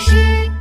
是。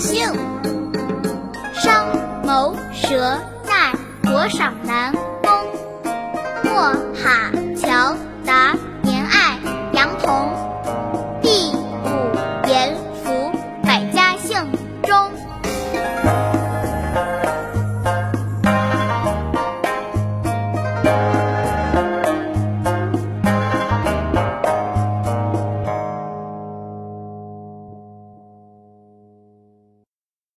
姓商谋蛇在国赏南攻过哈桥